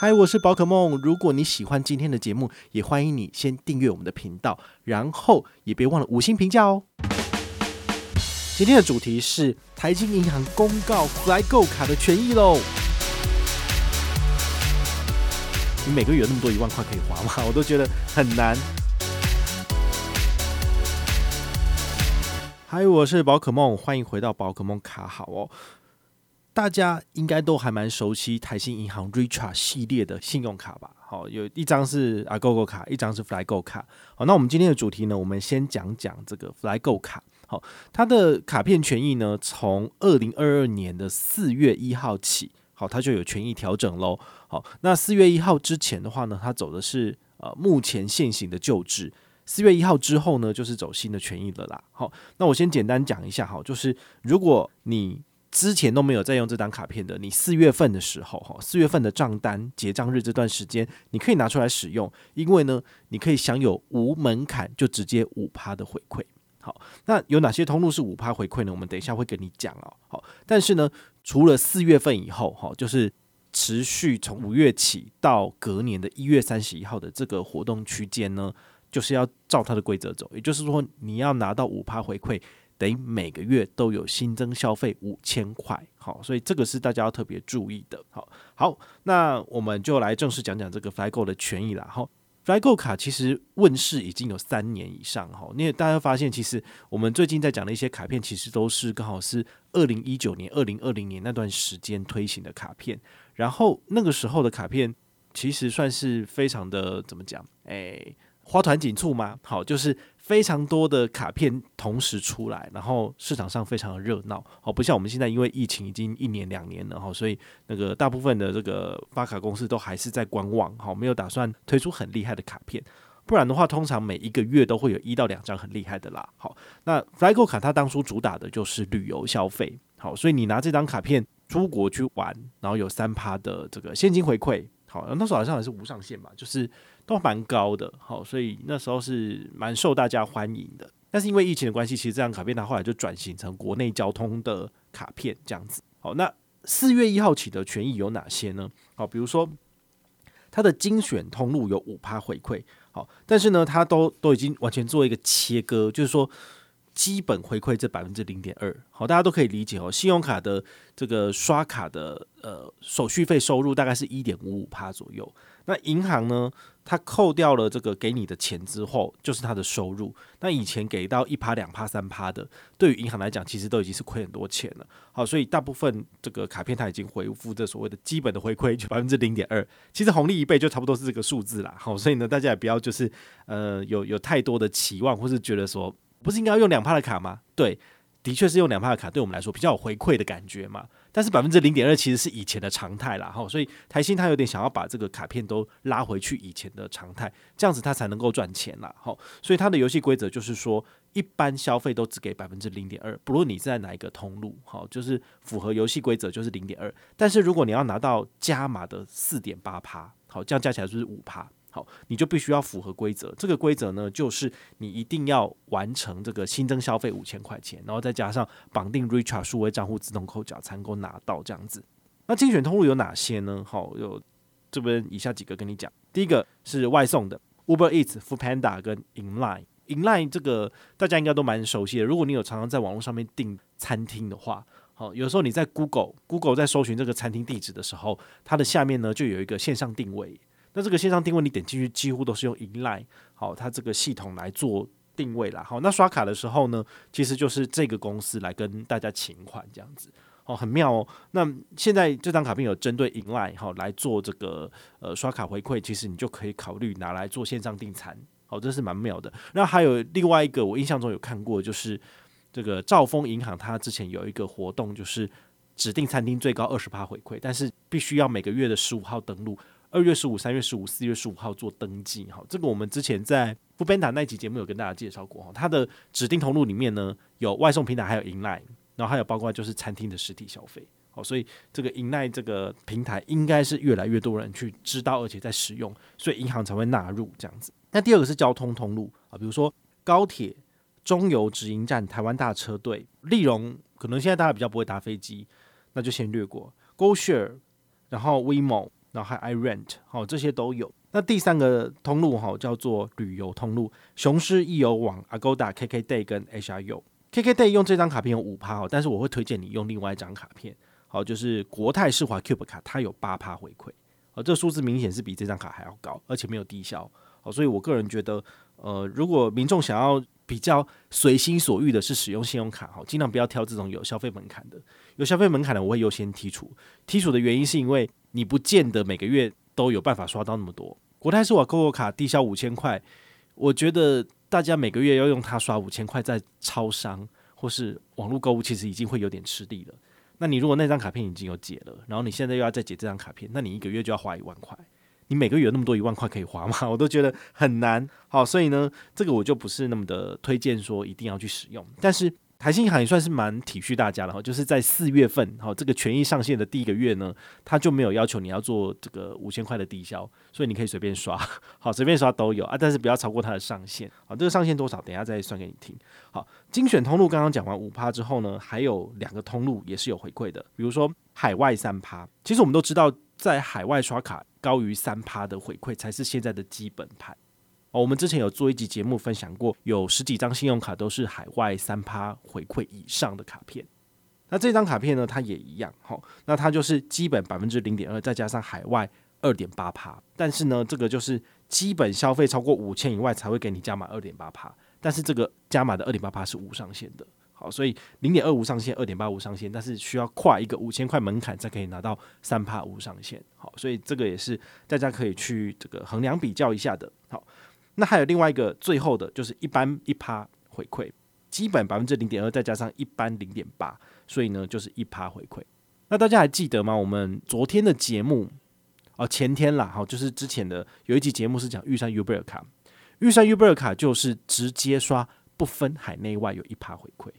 嗨，我是宝可梦。如果你喜欢今天的节目，也欢迎你先订阅我们的频道，然后也别忘了五星评价哦。今天的主题是台金银行公告 Flygo 卡的权益喽。你每个月有那么多一万块可以花吗？我都觉得很难。嗨，我是宝可梦，欢迎回到宝可梦卡好哦。大家应该都还蛮熟悉台新银行 Richart 系列的信用卡吧？好，有一张是 Agogo 卡，一张是 Flygo 卡。好，那我们今天的主题呢，我们先讲讲这个 Flygo 卡。好，它的卡片权益呢，从二零二二年的四月一号起，好，它就有权益调整喽。好，那四月一号之前的话呢，它走的是呃目前现行的旧制。四月一号之后呢，就是走新的权益了啦。好，那我先简单讲一下，好，就是如果你之前都没有在用这张卡片的，你四月份的时候，哈，四月份的账单结账日这段时间，你可以拿出来使用，因为呢，你可以享有无门槛就直接五趴的回馈。好，那有哪些通路是五趴回馈呢？我们等一下会跟你讲哦。好，但是呢，除了四月份以后，哈，就是持续从五月起到隔年的一月三十一号的这个活动区间呢，就是要照它的规则走，也就是说，你要拿到五趴回馈。等于每个月都有新增消费五千块，好，所以这个是大家要特别注意的。好，好，那我们就来正式讲讲这个 Flygo 的权益啦。好，Flygo 卡其实问世已经有三年以上，哈，因为大家发现，其实我们最近在讲的一些卡片，其实都是刚好是二零一九年、二零二零年那段时间推行的卡片，然后那个时候的卡片其实算是非常的怎么讲？诶，花团锦簇嘛，好，就是。非常多的卡片同时出来，然后市场上非常的热闹，好，不像我们现在因为疫情已经一年两年了哈，所以那个大部分的这个发卡公司都还是在观望，好，没有打算推出很厉害的卡片，不然的话，通常每一个月都会有一到两张很厉害的啦。好，那 Flygo 卡它当初主打的就是旅游消费，好，所以你拿这张卡片出国去玩，然后有三趴的这个现金回馈，好，那时候好像还是无上限吧，就是。都蛮高的，好，所以那时候是蛮受大家欢迎的。但是因为疫情的关系，其实这张卡片它后来就转型成国内交通的卡片这样子。好，那四月一号起的权益有哪些呢？好，比如说它的精选通路有五趴回馈，好，但是呢，它都都已经完全做一个切割，就是说。基本回馈这百分之零点二，好，大家都可以理解哦。信用卡的这个刷卡的呃手续费收入大概是一点五五趴左右。那银行呢，它扣掉了这个给你的钱之后，就是它的收入。那以前给到一趴、两趴、三趴的，对于银行来讲，其实都已经是亏很多钱了。好，所以大部分这个卡片它已经回复这所谓的基本的回馈，就百分之零点二。其实红利一倍就差不多是这个数字啦。好，所以呢，大家也不要就是呃有有太多的期望，或是觉得说。不是应该要用两帕的卡吗？对，的确是用两帕的卡，对我们来说比较有回馈的感觉嘛。但是百分之零点二其实是以前的常态啦，哈，所以台新他有点想要把这个卡片都拉回去以前的常态，这样子他才能够赚钱啦，哈。所以他的游戏规则就是说，一般消费都只给百分之零点二，不论你是在哪一个通路，哈，就是符合游戏规则就是零点二。但是如果你要拿到加码的四点八趴，好，这样加起来就是五趴。好，你就必须要符合规则。这个规则呢，就是你一定要完成这个新增消费五千块钱，然后再加上绑定 Richard 数位账户自动扣缴，才能够拿到这样子。那精选通路有哪些呢？好，有这边以下几个跟你讲。第一个是外送的，Uber Eats、Foodpanda 跟 Inline。Inline 这个大家应该都蛮熟悉的。如果你有常常在网络上面订餐厅的话，好，有时候你在 Google Google 在搜寻这个餐厅地址的时候，它的下面呢就有一个线上定位。那这个线上定位，你点进去几乎都是用 Inline，好，它这个系统来做定位啦。好，那刷卡的时候呢，其实就是这个公司来跟大家请款这样子，哦，很妙哦。那现在这张卡片有针对 Inline 好来做这个呃刷卡回馈，其实你就可以考虑拿来做线上订餐，好，这是蛮妙的。那还有另外一个，我印象中有看过，就是这个兆丰银行，它之前有一个活动，就是指定餐厅最高二十趴回馈，但是必须要每个月的十五号登录。二月十五、三月十五、四月十五号做登记，哈，这个我们之前在 Foodpanda 那期节目有跟大家介绍过，哈，它的指定通路里面呢有外送平台，还有 Inline，然后还有包括就是餐厅的实体消费，好，所以这个 Inline 这个平台应该是越来越多人去知道，而且在使用，所以银行才会纳入这样子。那第二个是交通通路啊，比如说高铁、中油直营站、台湾大车队、立荣，可能现在大家比较不会搭飞机，那就先略过 GoShare，然后 WeMo。然后还 iRent，好，这些都有。那第三个通路哈叫做旅游通路，雄狮易游网、Agoda、KKday 跟 HRU。KKday 用这张卡片有五趴哦，但是我会推荐你用另外一张卡片，好，就是国泰世华 Cube 卡，它有八趴回馈，哦，这个数字明显是比这张卡还要高，而且没有低消，好，所以我个人觉得，呃，如果民众想要比较随心所欲的是使用信用卡，哈，尽量不要挑这种有消费门槛的，有消费门槛的我会优先剔除，剔除的原因是因为你不见得每个月都有办法刷到那么多，国泰世华 GOGO 卡低消五千块，我觉得。大家每个月要用它刷五千块在超商或是网络购物，其实已经会有点吃力了。那你如果那张卡片已经有解了，然后你现在又要再解这张卡片，那你一个月就要花一万块。你每个月有那么多一万块可以花吗？我都觉得很难。好，所以呢，这个我就不是那么的推荐说一定要去使用，但是。台新银行也算是蛮体恤大家的哈，就是在四月份哈，这个权益上线的第一个月呢，他就没有要求你要做这个五千块的低消，所以你可以随便刷，好，随便刷都有啊，但是不要超过它的上限，好，这个上限多少，等下再算给你听。好，精选通路刚刚讲完五趴之后呢，还有两个通路也是有回馈的，比如说海外三趴，其实我们都知道，在海外刷卡高于三趴的回馈才是现在的基本盘。我们之前有做一集节目分享过，有十几张信用卡都是海外三趴回馈以上的卡片。那这张卡片呢，它也一样，好，那它就是基本百分之零点二，再加上海外二点八趴。但是呢，这个就是基本消费超过五千以外才会给你加码二点八趴。但是这个加码的二点八趴是无上限的，好，所以零点二无上限，二点八无上限，但是需要跨一个五千块门槛才可以拿到三趴无上限。好，所以这个也是大家可以去这个衡量比较一下的，好。那还有另外一个最后的，就是一般一趴回馈，基本百分之零点二，再加上一般零点八，所以呢就是一趴回馈。那大家还记得吗？我们昨天的节目哦，前天啦，好，就是之前的有一集节目是讲预算 Uber 卡，预算 Uber 卡就是直接刷不分海内外有一趴回馈。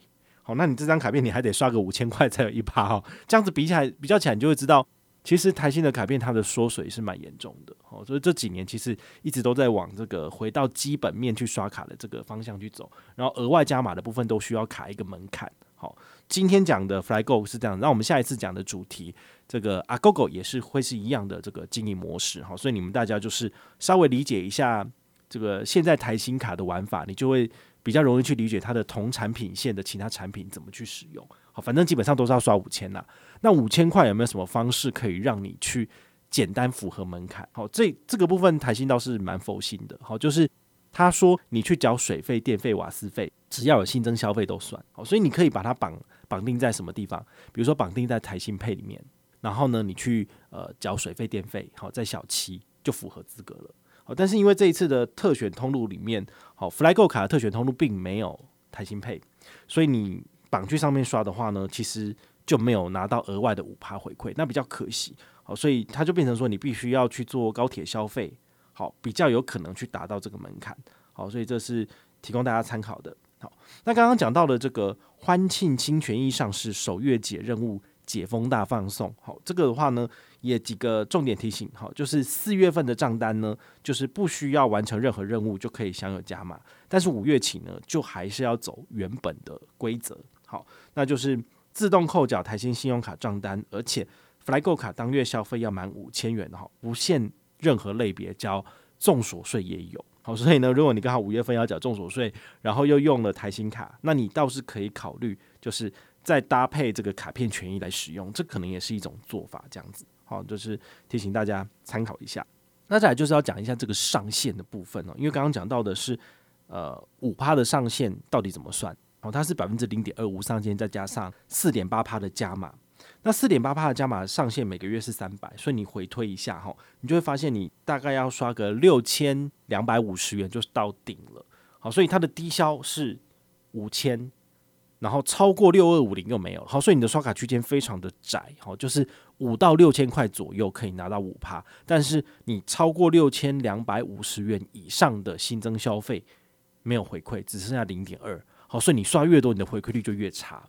好，那你这张卡片你还得刷个五千块才有一趴哦，这样子比起来比较起来，你就会知道。其实台新的卡片它的缩水是蛮严重的，哦，所以这几年其实一直都在往这个回到基本面去刷卡的这个方向去走，然后额外加码的部分都需要卡一个门槛。好，今天讲的 FlyGo 是这样，那我们下一次讲的主题这个 Agogo 也是会是一样的这个经营模式，好，所以你们大家就是稍微理解一下这个现在台新卡的玩法，你就会比较容易去理解它的同产品线的其他产品怎么去使用。好，反正基本上都是要刷五千呐。那五千块有没有什么方式可以让你去简单符合门槛？好，这这个部分台新倒是蛮佛心的。好，就是他说你去缴水费、电费、瓦斯费，只要有新增消费都算。好，所以你可以把它绑绑定在什么地方？比如说绑定在台新配里面，然后呢，你去呃缴水费、电费，好，在小七就符合资格了。但是因为这一次的特选通路里面，好，FlyGo 卡的特选通路并没有台新配所以你绑去上面刷的话呢，其实。就没有拿到额外的五趴回馈，那比较可惜。好，所以它就变成说，你必须要去做高铁消费，好，比较有可能去达到这个门槛。好，所以这是提供大家参考的。好，那刚刚讲到的这个欢庆清权益上市首月解任务解封大放送，好，这个的话呢，也几个重点提醒。好，就是四月份的账单呢，就是不需要完成任何任务就可以享有加码，但是五月起呢，就还是要走原本的规则。好，那就是。自动扣缴台新信用卡账单，而且 FlyGo 卡当月消费要满五千元哈，不限任何类别交重所税也有。好，所以呢，如果你刚好五月份要缴重所税，然后又用了台新卡，那你倒是可以考虑，就是再搭配这个卡片权益来使用，这可能也是一种做法。这样子，好，就是提醒大家参考一下。那再来就是要讲一下这个上限的部分哦，因为刚刚讲到的是呃五趴的上限到底怎么算？哦，它是百分之零点二五上限，再加上四点八趴的加码。那四点八趴的加码上限每个月是三百，所以你回推一下哈，你就会发现你大概要刷个六千两百五十元就到顶了。好，所以它的低消是五千，然后超过六二五零又没有。好，所以你的刷卡区间非常的窄，好，就是五到六千块左右可以拿到五趴，但是你超过六千两百五十元以上的新增消费没有回馈，只剩下零点二。好，所以你刷越多，你的回馈率就越差，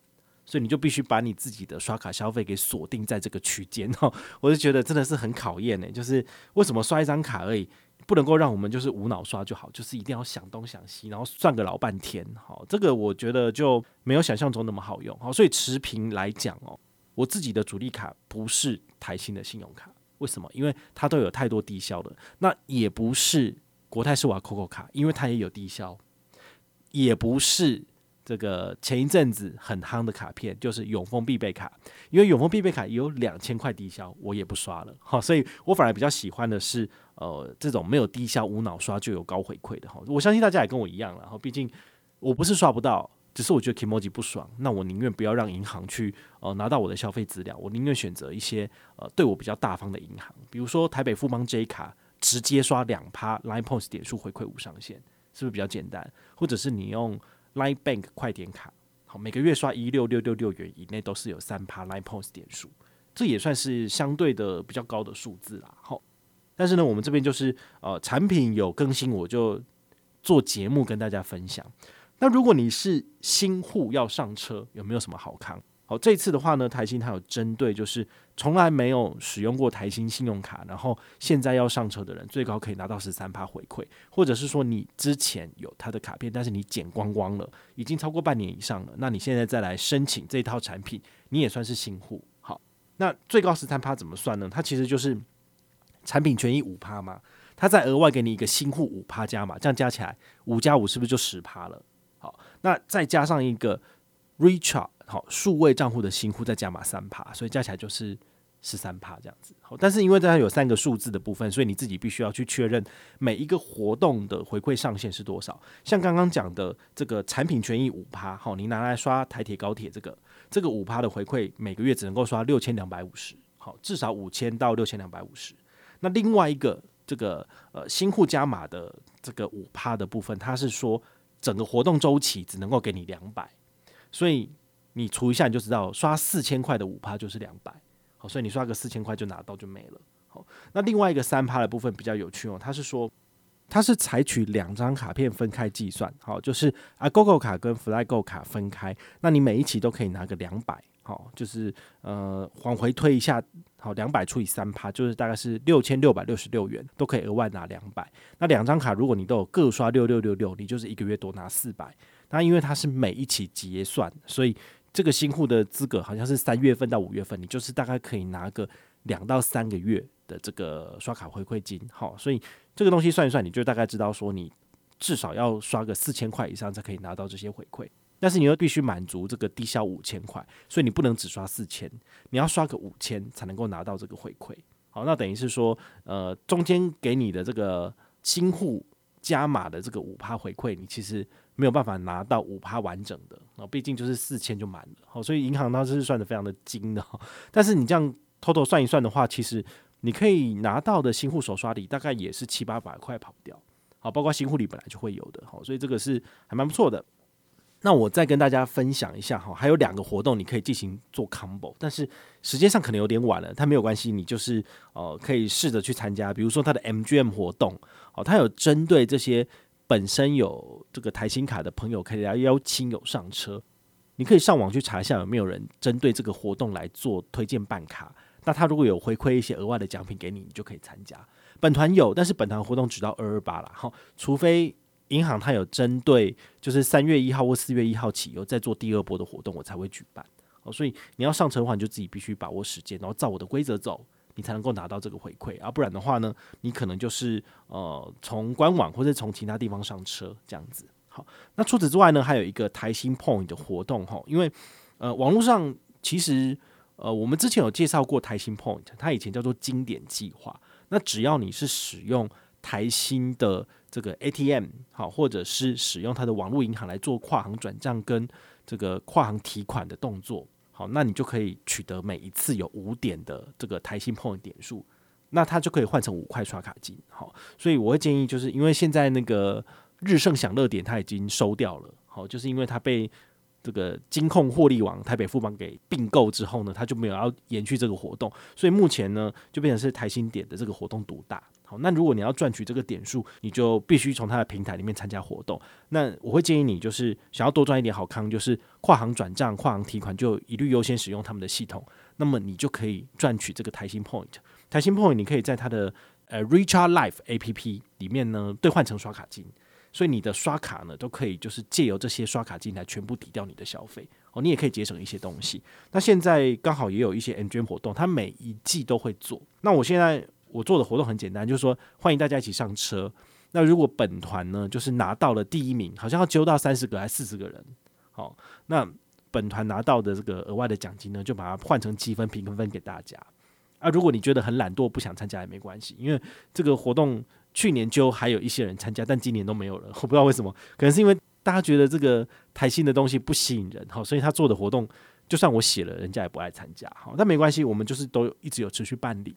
所以你就必须把你自己的刷卡消费给锁定在这个区间哈。我就觉得真的是很考验呢，就是为什么刷一张卡而已，不能够让我们就是无脑刷就好，就是一定要想东想西，然后算个老半天。好，这个我觉得就没有想象中那么好用。好，所以持平来讲哦，我自己的主力卡不是台新的信用卡，为什么？因为它都有太多低消的。那也不是国泰世华 COCO 卡，因为它也有低消，也不是。这个前一阵子很夯的卡片就是永丰必备卡，因为永丰必备卡也有两千块低消，我也不刷了哈，所以我反而比较喜欢的是呃这种没有低消无脑刷就有高回馈的哈。我相信大家也跟我一样了哈，毕竟我不是刷不到，只是我觉得 Kimoji 不爽，那我宁愿不要让银行去呃拿到我的消费资料，我宁愿选择一些呃对我比较大方的银行，比如说台北富邦 J 卡，直接刷两趴 Line Points 点数回馈无上限，是不是比较简单？或者是你用 Line Bank 快点卡，好，每个月刷一六六六六元以内都是有三趴 Line Points 点数，这也算是相对的比较高的数字啦。好，但是呢，我们这边就是呃产品有更新，我就做节目跟大家分享。那如果你是新户要上车，有没有什么好康？好，这次的话呢，台新它有针对就是从来没有使用过台新信用卡，然后现在要上车的人，最高可以拿到十三趴回馈，或者是说你之前有他的卡片，但是你剪光光了，已经超过半年以上了，那你现在再来申请这套产品，你也算是新户。好，那最高十三趴怎么算呢？它其实就是产品权益五趴嘛，它再额外给你一个新户五趴加码，这样加起来五加五是不是就十趴了？那再加上一个 Recharge。好，数位账户的新户再加码三趴，所以加起来就是十三趴这样子。好，但是因为它有三个数字的部分，所以你自己必须要去确认每一个活动的回馈上限是多少。像刚刚讲的这个产品权益五趴，好，你拿来刷台铁高铁这个这个五趴的回馈，每个月只能够刷六千两百五十，好，至少五千到六千两百五十。那另外一个这个呃新户加码的这个五趴的部分，它是说整个活动周期只能够给你两百，所以。你除一下你就知道，刷四千块的五趴就是两百，好，所以你刷个四千块就拿到就没了。好，那另外一个三趴的部分比较有趣哦，它是说它是采取两张卡片分开计算，好，就是啊 GoGo 卡跟 FlyGo 卡分开，那你每一期都可以拿个两百，好，就是呃往回推一下，好，两百除以三趴就是大概是六千六百六十六元，都可以额外拿两百。那两张卡如果你都有各刷六六六六，你就是一个月多拿四百。那因为它是每一期结算，所以这个新户的资格好像是三月份到五月份，你就是大概可以拿个两到三个月的这个刷卡回馈金，好，所以这个东西算一算，你就大概知道说你至少要刷个四千块以上才可以拿到这些回馈，但是你又必须满足这个低消五千块，所以你不能只刷四千，你要刷个五千才能够拿到这个回馈，好，那等于是说，呃，中间给你的这个新户加码的这个五趴回馈，你其实。没有办法拿到五趴完整的啊，毕竟就是四千就满了，好，所以银行它是算得非常的精的。但是你这样偷偷算一算的话，其实你可以拿到的新户首刷礼大概也是七八百块跑掉，好，包括新户礼本来就会有的，好，所以这个是还蛮不错的。那我再跟大家分享一下哈，还有两个活动你可以进行做 combo，但是时间上可能有点晚了，它没有关系，你就是呃可以试着去参加，比如说它的 MGM 活动，好，它有针对这些。本身有这个台新卡的朋友，可以来邀亲友上车。你可以上网去查一下有没有人针对这个活动来做推荐办卡。那他如果有回馈一些额外的奖品给你，你就可以参加。本团有，但是本团活动只到二二八了哈。除非银行它有针对，就是三月一号或四月一号起有在做第二波的活动，我才会举办。哦，所以你要上车的话，你就自己必须把握时间，然后照我的规则走。你才能够拿到这个回馈，啊，不然的话呢，你可能就是呃从官网或者从其他地方上车这样子。好，那除此之外呢，还有一个台新 Point 的活动哈，因为呃网络上其实呃我们之前有介绍过台新 Point，它以前叫做经典计划。那只要你是使用台新的这个 ATM 好，或者是使用它的网络银行来做跨行转账跟这个跨行提款的动作。好，那你就可以取得每一次有五点的这个台新 Point 点数，那它就可以换成五块刷卡金。好，所以我会建议，就是因为现在那个日盛享乐点它已经收掉了，好，就是因为它被这个金控获利网台北富邦给并购之后呢，它就没有要延续这个活动，所以目前呢就变成是台新点的这个活动独大。好，那如果你要赚取这个点数，你就必须从它的平台里面参加活动。那我会建议你，就是想要多赚一点好康，就是跨行转账、跨行提款，就一律优先使用他们的系统。那么你就可以赚取这个台新 Point。台新 Point 你可以在它的呃 Recharge Life APP 里面呢兑换成刷卡金。所以你的刷卡呢都可以就是借由这些刷卡金来全部抵掉你的消费哦，你也可以节省一些东西。那现在刚好也有一些 M 捐活动，它每一季都会做。那我现在我做的活动很简单，就是说欢迎大家一起上车。那如果本团呢就是拿到了第一名，好像要揪到三十个还是四十个人，好，那本团拿到的这个额外的奖金呢，就把它换成积分评分给大家。啊，如果你觉得很懒惰不想参加也没关系，因为这个活动。去年就还有一些人参加，但今年都没有了。我不知道为什么，可能是因为大家觉得这个台新的东西不吸引人，好，所以他做的活动，就算我写了，人家也不爱参加。好，但没关系，我们就是都一直有持续办理。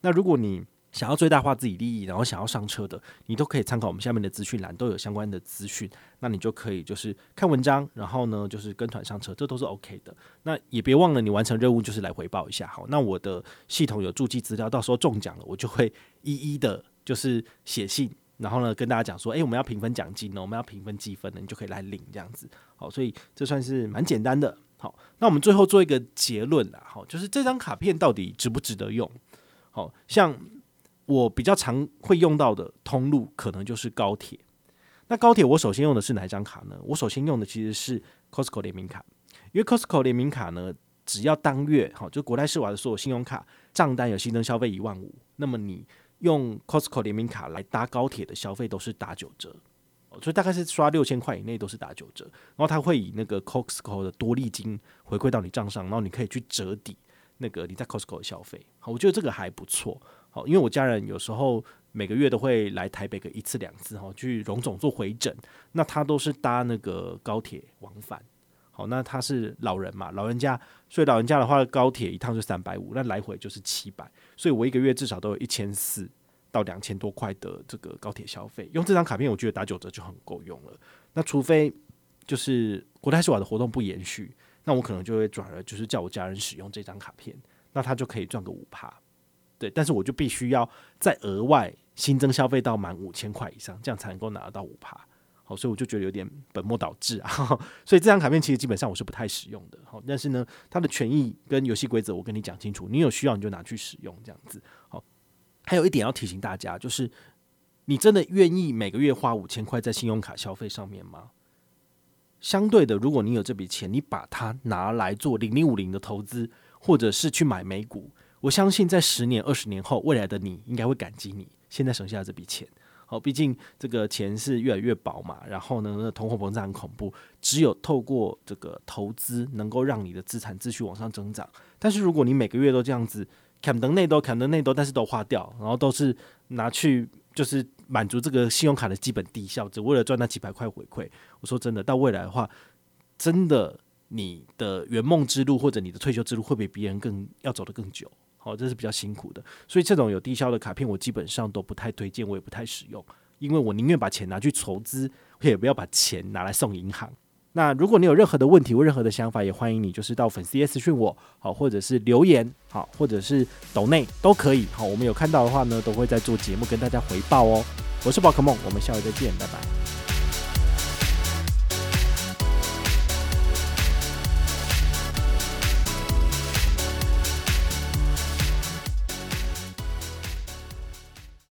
那如果你想要最大化自己利益，然后想要上车的，你都可以参考我们下面的资讯栏，都有相关的资讯。那你就可以就是看文章，然后呢就是跟团上车，这都是 OK 的。那也别忘了，你完成任务就是来回报一下。好，那我的系统有注记资料，到时候中奖了，我就会一一的。就是写信，然后呢跟大家讲说，诶，我们要评分奖金呢，我们要评分积分呢，你就可以来领这样子。好，所以这算是蛮简单的。好，那我们最后做一个结论啦。好，就是这张卡片到底值不值得用？好，像我比较常会用到的通路，可能就是高铁。那高铁我首先用的是哪一张卡呢？我首先用的其实是 Costco 联名卡，因为 Costco 联名卡呢，只要当月好，就国泰世华的所有信用卡账单有新增消费一万五，那么你。用 Costco 联名卡来搭高铁的消费都是打九折，哦所以大概是刷六千块以内都是打九折。然后它会以那个 Costco 的多利金回馈到你账上，然后你可以去折抵那个你在 Costco 的消费。好，我觉得这个还不错。好，因为我家人有时候每个月都会来台北个一次两次，哈，去荣总做回诊，那他都是搭那个高铁往返。好，那他是老人嘛，老人家，所以老人家的话，高铁一趟就三百五，那来回就是七百，所以我一个月至少都有一千四到两千多块的这个高铁消费。用这张卡片，我觉得打九折就很够用了。那除非就是国泰世华的活动不延续，那我可能就会转而就是叫我家人使用这张卡片，那他就可以赚个五趴。对，但是我就必须要再额外新增消费到满五千块以上，这样才能够拿得到五趴。好，所以我就觉得有点本末倒置啊，所以这张卡片其实基本上我是不太使用的。好，但是呢，它的权益跟游戏规则我跟你讲清楚，你有需要你就拿去使用这样子。好，还有一点要提醒大家，就是你真的愿意每个月花五千块在信用卡消费上面吗？相对的，如果你有这笔钱，你把它拿来做零零五零的投资，或者是去买美股，我相信在十年、二十年后，未来的你应该会感激你现在省下的这笔钱。好，毕竟这个钱是越来越薄嘛，然后呢，那通货膨胀很恐怖，只有透过这个投资，能够让你的资产继续往上增长。但是如果你每个月都这样子，砍得内多，砍得内多，但是都花掉，然后都是拿去就是满足这个信用卡的基本低效，只为了赚那几百块回馈。我说真的，到未来的话，真的你的圆梦之路或者你的退休之路会比别人更要走得更久。哦，这是比较辛苦的，所以这种有低消的卡片，我基本上都不太推荐，我也不太使用，因为我宁愿把钱拿去筹资，我也不要把钱拿来送银行。那如果你有任何的问题或任何的想法，也欢迎你就是到粉丝页私讯我，好，或者是留言，好，或者是抖内都可以。好，我们有看到的话呢，都会在做节目跟大家回报哦。我是宝可梦，我们下回再见，拜拜。